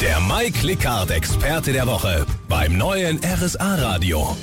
Der Mike Lickhardt Experte der Woche beim neuen RSA Radio.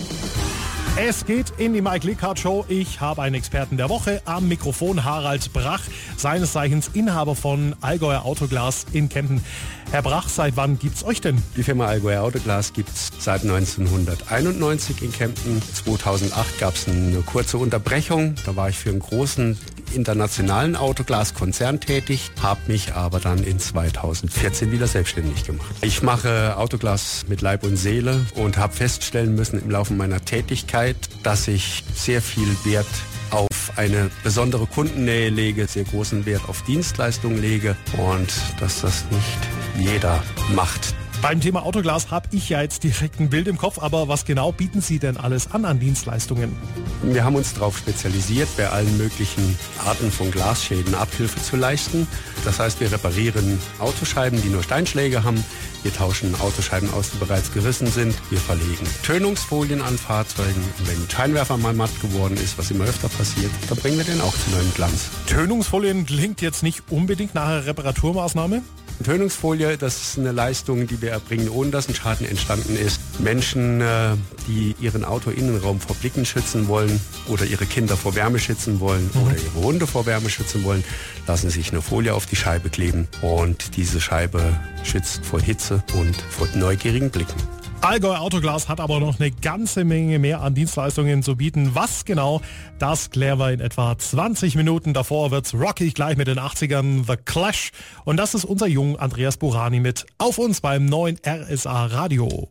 Es geht in die Mike Lickhardt Show. Ich habe einen Experten der Woche am Mikrofon, Harald Brach, seines Zeichens Inhaber von Allgäuer Autoglas in Kempten. Herr Brach, seit wann gibt's euch denn? Die Firma Allgäuer Autoglas gibt's seit 1991 in Kempten. 2008 gab es eine kurze Unterbrechung. Da war ich für einen großen internationalen Autoglas-Konzern tätig, habe mich aber dann in 2014 wieder selbstständig gemacht. Ich mache Autoglas mit Leib und Seele und habe feststellen müssen im Laufe meiner Tätigkeit, dass ich sehr viel Wert auf eine besondere Kundennähe lege, sehr großen Wert auf Dienstleistungen lege und dass das nicht jeder macht. Beim Thema Autoglas habe ich ja jetzt direkt ein Bild im Kopf, aber was genau bieten Sie denn alles an an Dienstleistungen? Wir haben uns darauf spezialisiert, bei allen möglichen Arten von Glasschäden Abhilfe zu leisten. Das heißt, wir reparieren Autoscheiben, die nur Steinschläge haben. Wir tauschen Autoscheiben aus, die bereits gerissen sind. Wir verlegen Tönungsfolien an Fahrzeugen. Wenn ein Scheinwerfer mal matt geworden ist, was immer öfter passiert, dann bringen wir den auch zu neuem Glanz. Tönungsfolien klingt jetzt nicht unbedingt nach einer Reparaturmaßnahme? Tönungsfolie, das ist eine Leistung, die wir erbringen, ohne dass ein Schaden entstanden ist. Menschen, äh, die ihren Autoinnenraum vor Blicken schützen wollen oder ihre Kinder vor Wärme schützen wollen mhm. oder ihre Hunde vor Wärme schützen wollen, lassen sich eine Folie auf die Scheibe kleben und diese Scheibe schützt vor Hitze und vor neugierigen Blicken. Allgäu Autoglas hat aber noch eine ganze Menge mehr an Dienstleistungen zu bieten. Was genau, das klären wir in etwa 20 Minuten. Davor wird's rockig gleich mit den 80ern The Clash. Und das ist unser Jung Andreas Burani mit auf uns beim neuen RSA Radio.